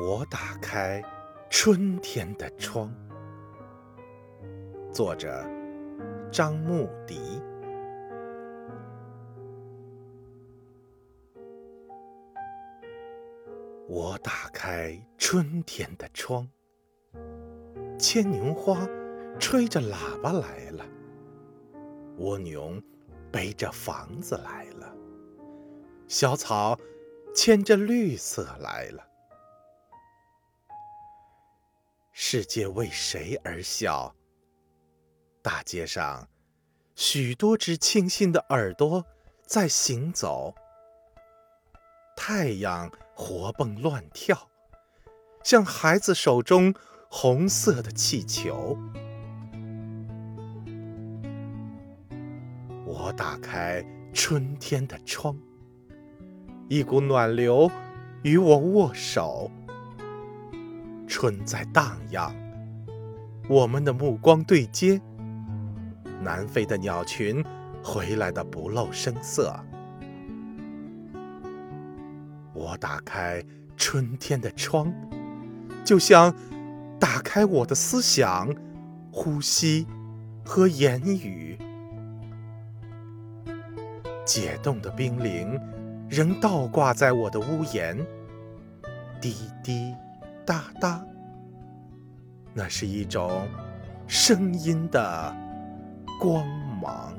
我打开春天的窗。作者：张牧迪。我打开春天的窗，牵牛花吹着喇叭来了，蜗牛背着房子来了，小草牵着绿色来了。世界为谁而笑？大街上，许多只清新的耳朵在行走。太阳活蹦乱跳，像孩子手中红色的气球。我打开春天的窗，一股暖流与我握手。春在荡漾，我们的目光对接。南飞的鸟群回来的不露声色。我打开春天的窗，就像打开我的思想、呼吸和言语。解冻的冰凌仍倒挂在我的屋檐，滴滴。哒哒，那是一种声音的光芒。